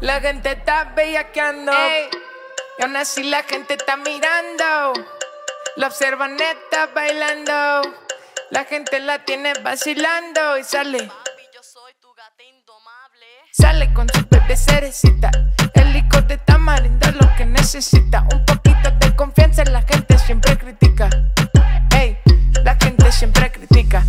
La gente está bellaqueando. Ey. Y aún así la gente está mirando. La observan, está bailando. La gente la tiene vacilando y sale. Yo tu gata indomable. Sale con su bebé cerecita. El licor de tamarindo lo que necesita. Un poquito de confianza, la gente siempre critica. Ey, la gente siempre critica.